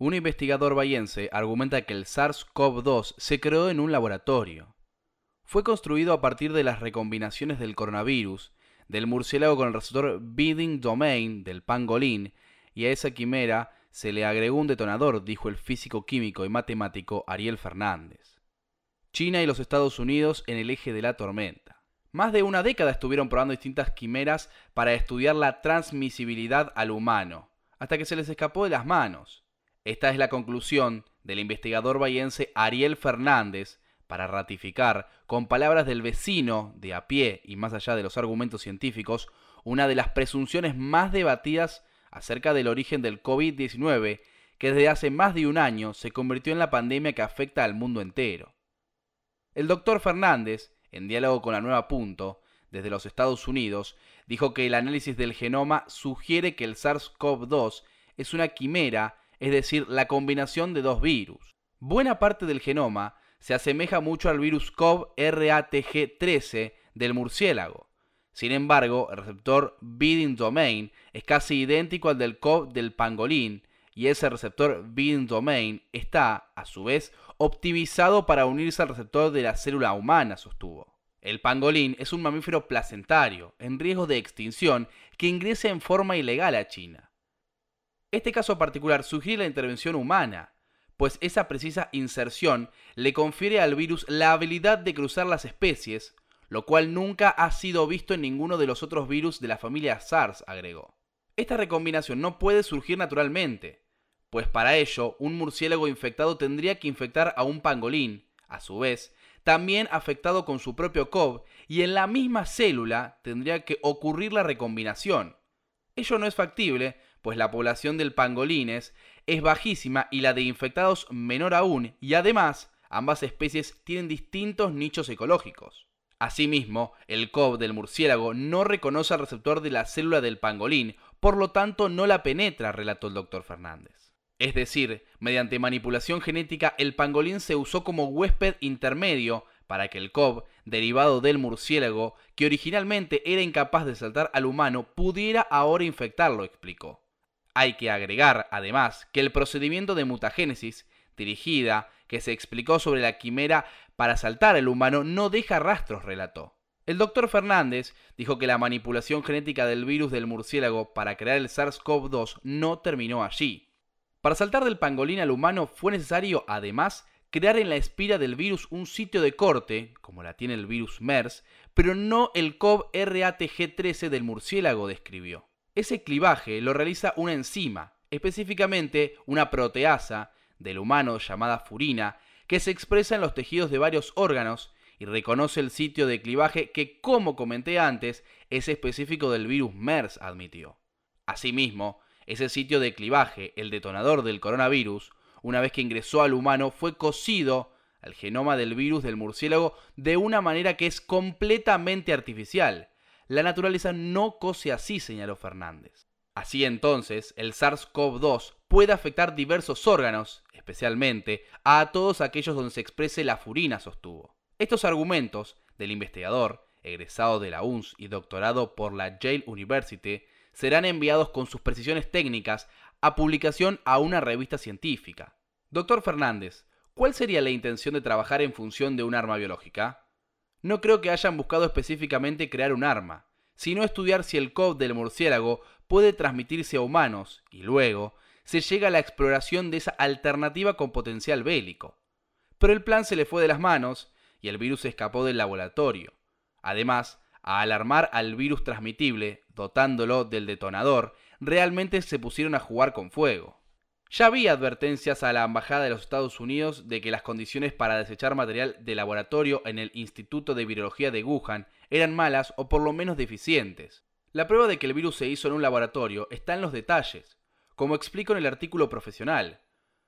Un investigador bayense argumenta que el SARS-CoV-2 se creó en un laboratorio. Fue construido a partir de las recombinaciones del coronavirus, del murciélago con el receptor Bidding Domain del pangolín, y a esa quimera se le agregó un detonador, dijo el físico químico y matemático Ariel Fernández. China y los Estados Unidos en el eje de la tormenta. Más de una década estuvieron probando distintas quimeras para estudiar la transmisibilidad al humano, hasta que se les escapó de las manos. Esta es la conclusión del investigador bayense Ariel Fernández para ratificar, con palabras del vecino de a pie y más allá de los argumentos científicos, una de las presunciones más debatidas acerca del origen del COVID-19, que desde hace más de un año se convirtió en la pandemia que afecta al mundo entero. El doctor Fernández, en diálogo con la Nueva Punto, desde los Estados Unidos, dijo que el análisis del genoma sugiere que el SARS-CoV-2 es una quimera, es decir, la combinación de dos virus. Buena parte del genoma se asemeja mucho al virus CoV-RATG13 del murciélago. Sin embargo, el receptor Bidding Domain es casi idéntico al del CoV del pangolín y ese receptor Bidding Domain está, a su vez, optimizado para unirse al receptor de la célula humana, sostuvo. El pangolín es un mamífero placentario, en riesgo de extinción, que ingresa en forma ilegal a China. Este caso particular sugiere la intervención humana, pues esa precisa inserción le confiere al virus la habilidad de cruzar las especies, lo cual nunca ha sido visto en ninguno de los otros virus de la familia SARS, agregó. Esta recombinación no puede surgir naturalmente, pues para ello un murciélago infectado tendría que infectar a un pangolín, a su vez, también afectado con su propio COV, y en la misma célula tendría que ocurrir la recombinación. Ello no es factible, pues la población del pangolines es bajísima y la de infectados menor aún, y además ambas especies tienen distintos nichos ecológicos. Asimismo, el COV del murciélago no reconoce al receptor de la célula del pangolín, por lo tanto no la penetra, relató el doctor Fernández. Es decir, mediante manipulación genética el pangolín se usó como huésped intermedio para que el COV, derivado del murciélago, que originalmente era incapaz de saltar al humano, pudiera ahora infectarlo, explicó. Hay que agregar, además, que el procedimiento de mutagénesis, dirigida, que se explicó sobre la quimera para saltar al humano, no deja rastros, relató. El doctor Fernández dijo que la manipulación genética del virus del murciélago para crear el SARS-CoV-2 no terminó allí. Para saltar del pangolín al humano fue necesario, además, crear en la espira del virus un sitio de corte, como la tiene el virus MERS, pero no el COV-RATG13 del murciélago, describió. Ese clivaje lo realiza una enzima, específicamente una proteasa del humano llamada furina, que se expresa en los tejidos de varios órganos y reconoce el sitio de clivaje que, como comenté antes, es específico del virus MERS, admitió. Asimismo, ese sitio de clivaje, el detonador del coronavirus, una vez que ingresó al humano, fue cosido al genoma del virus del murciélago de una manera que es completamente artificial, la naturaleza no cose así, señaló Fernández. Así entonces, el SARS-CoV-2 puede afectar diversos órganos, especialmente a todos aquellos donde se exprese la furina, sostuvo. Estos argumentos del investigador, egresado de la UNS y doctorado por la Yale University, serán enviados con sus precisiones técnicas a publicación a una revista científica. Doctor Fernández, ¿cuál sería la intención de trabajar en función de un arma biológica? No creo que hayan buscado específicamente crear un arma, sino estudiar si el COV del murciélago puede transmitirse a humanos y luego se llega a la exploración de esa alternativa con potencial bélico. Pero el plan se le fue de las manos y el virus escapó del laboratorio. Además, a alarmar al virus transmitible, dotándolo del detonador, realmente se pusieron a jugar con fuego. Ya había advertencias a la Embajada de los Estados Unidos de que las condiciones para desechar material de laboratorio en el Instituto de Virología de Wuhan eran malas o por lo menos deficientes. La prueba de que el virus se hizo en un laboratorio está en los detalles, como explico en el artículo profesional.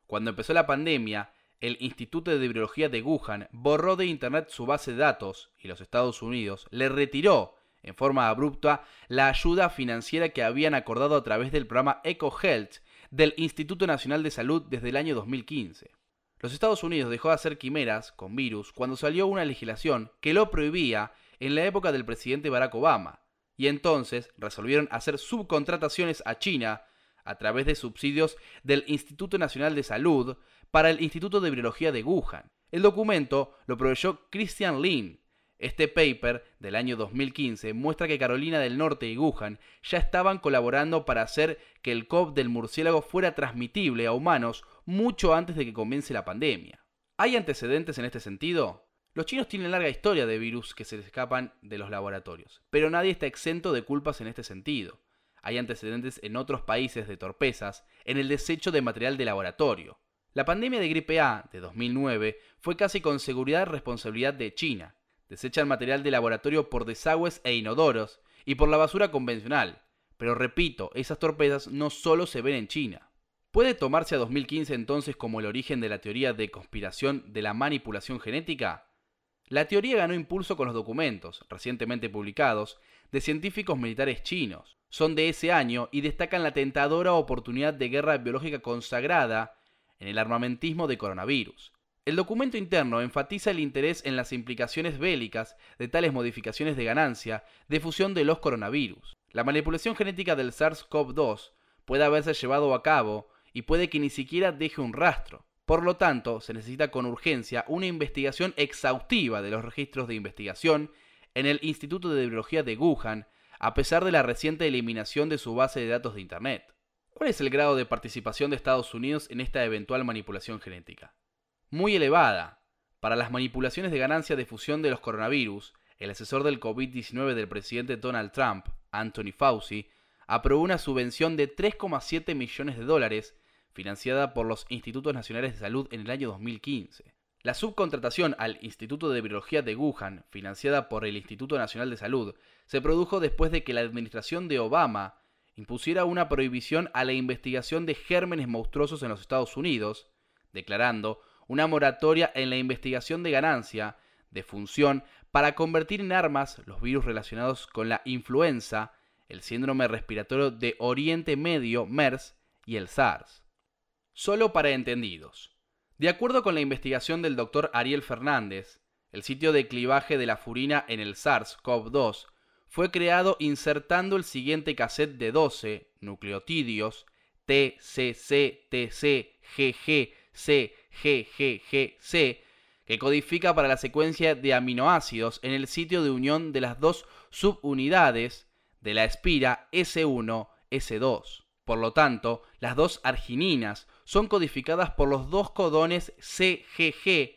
Cuando empezó la pandemia, el Instituto de Virología de Wuhan borró de Internet su base de datos y los Estados Unidos le retiró en forma abrupta la ayuda financiera que habían acordado a través del programa EcoHealth del Instituto Nacional de Salud desde el año 2015. Los Estados Unidos dejó de hacer quimeras con virus cuando salió una legislación que lo prohibía en la época del presidente Barack Obama, y entonces resolvieron hacer subcontrataciones a China, a través de subsidios del Instituto Nacional de Salud para el Instituto de Virología de Wuhan. El documento lo proveyó Christian Lin. Este paper del año 2015 muestra que Carolina del Norte y Wuhan ya estaban colaborando para hacer que el COV del murciélago fuera transmitible a humanos mucho antes de que comience la pandemia. ¿Hay antecedentes en este sentido? Los chinos tienen larga historia de virus que se escapan de los laboratorios, pero nadie está exento de culpas en este sentido. Hay antecedentes en otros países de torpezas en el desecho de material de laboratorio. La pandemia de gripe A de 2009 fue casi con seguridad responsabilidad de China. Desechan material de laboratorio por desagües e inodoros y por la basura convencional. Pero repito, esas torpezas no solo se ven en China. ¿Puede tomarse a 2015 entonces como el origen de la teoría de conspiración de la manipulación genética? La teoría ganó impulso con los documentos, recientemente publicados, de científicos militares chinos. Son de ese año y destacan la tentadora oportunidad de guerra biológica consagrada en el armamentismo de coronavirus. El documento interno enfatiza el interés en las implicaciones bélicas de tales modificaciones de ganancia de fusión de los coronavirus. La manipulación genética del SARS-CoV-2 puede haberse llevado a cabo y puede que ni siquiera deje un rastro. Por lo tanto, se necesita con urgencia una investigación exhaustiva de los registros de investigación en el Instituto de Biología de Wuhan, a pesar de la reciente eliminación de su base de datos de Internet. ¿Cuál es el grado de participación de Estados Unidos en esta eventual manipulación genética? Muy elevada. Para las manipulaciones de ganancia de fusión de los coronavirus, el asesor del COVID-19 del presidente Donald Trump, Anthony Fauci, aprobó una subvención de 3,7 millones de dólares financiada por los Institutos Nacionales de Salud en el año 2015. La subcontratación al Instituto de Virología de Wuhan, financiada por el Instituto Nacional de Salud, se produjo después de que la administración de Obama impusiera una prohibición a la investigación de gérmenes monstruosos en los Estados Unidos, declarando una moratoria en la investigación de ganancia, de función, para convertir en armas los virus relacionados con la influenza, el síndrome respiratorio de Oriente Medio, MERS, y el SARS. Solo para entendidos. De acuerdo con la investigación del doctor Ariel Fernández, el sitio de clivaje de la furina en el SARS-CoV-2 fue creado insertando el siguiente cassette de 12 nucleotidios TCC-TC-GG-C-GGGC que codifica para la secuencia de aminoácidos en el sitio de unión de las dos subunidades de la espira S1-S2. Por lo tanto, las dos argininas son codificadas por los dos codones CGG-CGG,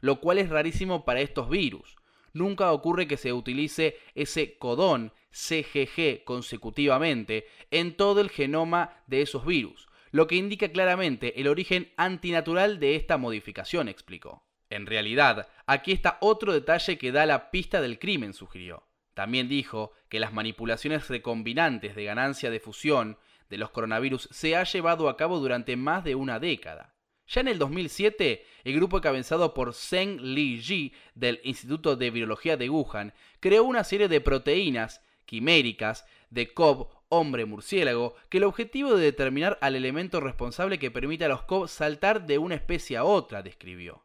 lo cual es rarísimo para estos virus nunca ocurre que se utilice ese codón CGG consecutivamente en todo el genoma de esos virus, lo que indica claramente el origen antinatural de esta modificación, explicó. En realidad, aquí está otro detalle que da la pista del crimen, sugirió. También dijo que las manipulaciones recombinantes de ganancia de fusión de los coronavirus se ha llevado a cabo durante más de una década. Ya en el 2007, el grupo encabezado por Zheng Li del Instituto de Virología de Wuhan creó una serie de proteínas quiméricas de COV hombre murciélago que el objetivo de determinar al elemento responsable que permite a los COV saltar de una especie a otra, describió.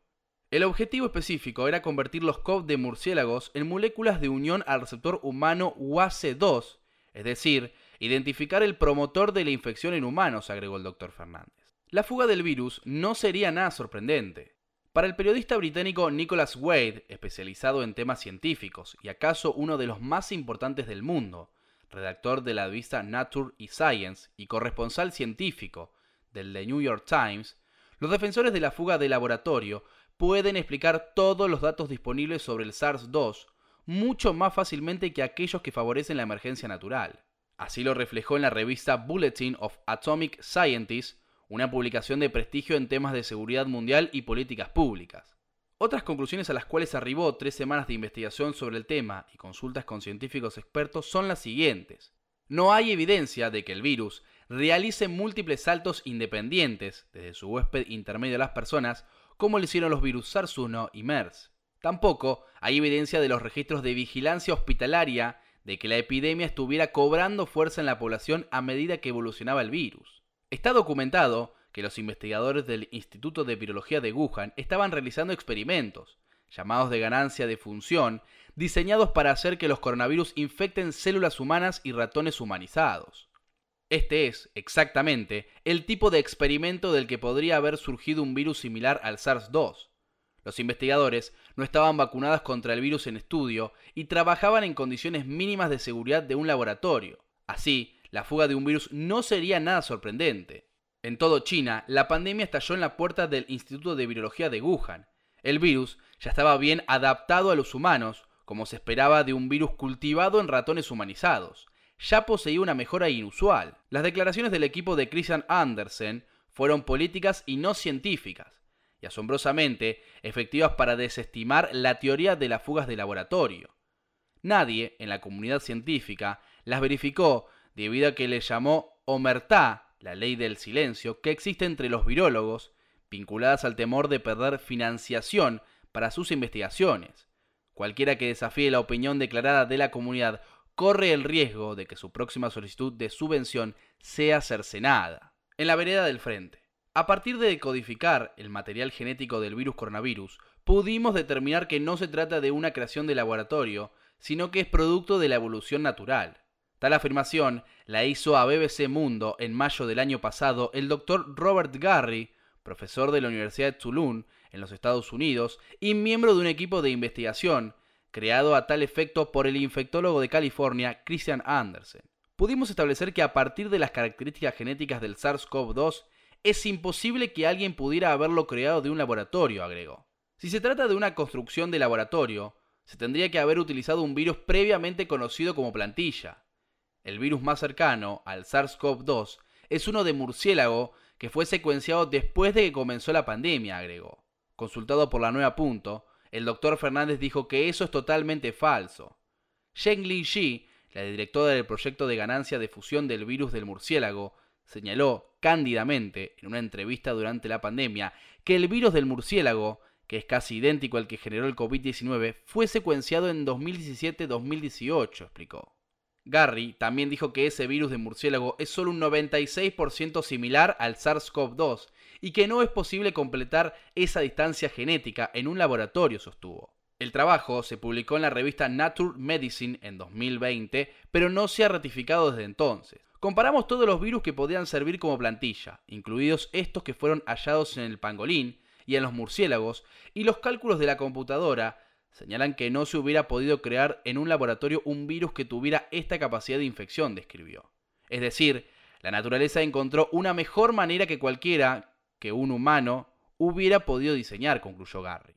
El objetivo específico era convertir los COV de murciélagos en moléculas de unión al receptor humano UAC2, es decir, identificar el promotor de la infección en humanos, agregó el doctor Fernández. La fuga del virus no sería nada sorprendente. Para el periodista británico Nicholas Wade, especializado en temas científicos y acaso uno de los más importantes del mundo, redactor de la revista Nature y Science y corresponsal científico del The New York Times, los defensores de la fuga de laboratorio pueden explicar todos los datos disponibles sobre el SARS-2 mucho más fácilmente que aquellos que favorecen la emergencia natural. Así lo reflejó en la revista Bulletin of Atomic Scientists una publicación de prestigio en temas de seguridad mundial y políticas públicas. Otras conclusiones a las cuales arribó tres semanas de investigación sobre el tema y consultas con científicos expertos son las siguientes. No hay evidencia de que el virus realice múltiples saltos independientes desde su huésped intermedio a las personas, como lo hicieron los virus SARS-1 y MERS. Tampoco hay evidencia de los registros de vigilancia hospitalaria de que la epidemia estuviera cobrando fuerza en la población a medida que evolucionaba el virus. Está documentado que los investigadores del Instituto de Virología de Wuhan estaban realizando experimentos, llamados de ganancia de función, diseñados para hacer que los coronavirus infecten células humanas y ratones humanizados. Este es, exactamente, el tipo de experimento del que podría haber surgido un virus similar al SARS-2. Los investigadores no estaban vacunados contra el virus en estudio y trabajaban en condiciones mínimas de seguridad de un laboratorio. Así, la fuga de un virus no sería nada sorprendente. En todo China, la pandemia estalló en la puerta del Instituto de Virología de Wuhan. El virus ya estaba bien adaptado a los humanos, como se esperaba de un virus cultivado en ratones humanizados ya poseía una mejora inusual. Las declaraciones del equipo de Christian Andersen fueron políticas y no científicas, y asombrosamente efectivas para desestimar la teoría de las fugas de laboratorio. Nadie en la comunidad científica las verificó debido a que le llamó omertá, la ley del silencio, que existe entre los virólogos, vinculadas al temor de perder financiación para sus investigaciones. Cualquiera que desafíe la opinión declarada de la comunidad corre el riesgo de que su próxima solicitud de subvención sea cercenada. En la vereda del frente. A partir de decodificar el material genético del virus coronavirus, pudimos determinar que no se trata de una creación de laboratorio, sino que es producto de la evolución natural. Tal afirmación la hizo a BBC Mundo en mayo del año pasado el doctor Robert Garry, profesor de la Universidad de Toulon en los Estados Unidos y miembro de un equipo de investigación creado a tal efecto por el infectólogo de California Christian Andersen. Pudimos establecer que a partir de las características genéticas del SARS-CoV-2 es imposible que alguien pudiera haberlo creado de un laboratorio, agregó. Si se trata de una construcción de laboratorio, se tendría que haber utilizado un virus previamente conocido como plantilla. El virus más cercano al SARS-CoV-2 es uno de murciélago que fue secuenciado después de que comenzó la pandemia, agregó. Consultado por la Nueva Punto, el doctor Fernández dijo que eso es totalmente falso. Zheng Li la directora del proyecto de ganancia de fusión del virus del murciélago, señaló cándidamente en una entrevista durante la pandemia que el virus del murciélago, que es casi idéntico al que generó el COVID-19, fue secuenciado en 2017-2018, explicó. Garry también dijo que ese virus de murciélago es solo un 96% similar al SARS-CoV-2 y que no es posible completar esa distancia genética en un laboratorio, sostuvo. El trabajo se publicó en la revista Nature Medicine en 2020, pero no se ha ratificado desde entonces. Comparamos todos los virus que podían servir como plantilla, incluidos estos que fueron hallados en el pangolín y en los murciélagos, y los cálculos de la computadora señalan que no se hubiera podido crear en un laboratorio un virus que tuviera esta capacidad de infección, describió. Es decir, la naturaleza encontró una mejor manera que cualquiera que un humano hubiera podido diseñar, concluyó Garry.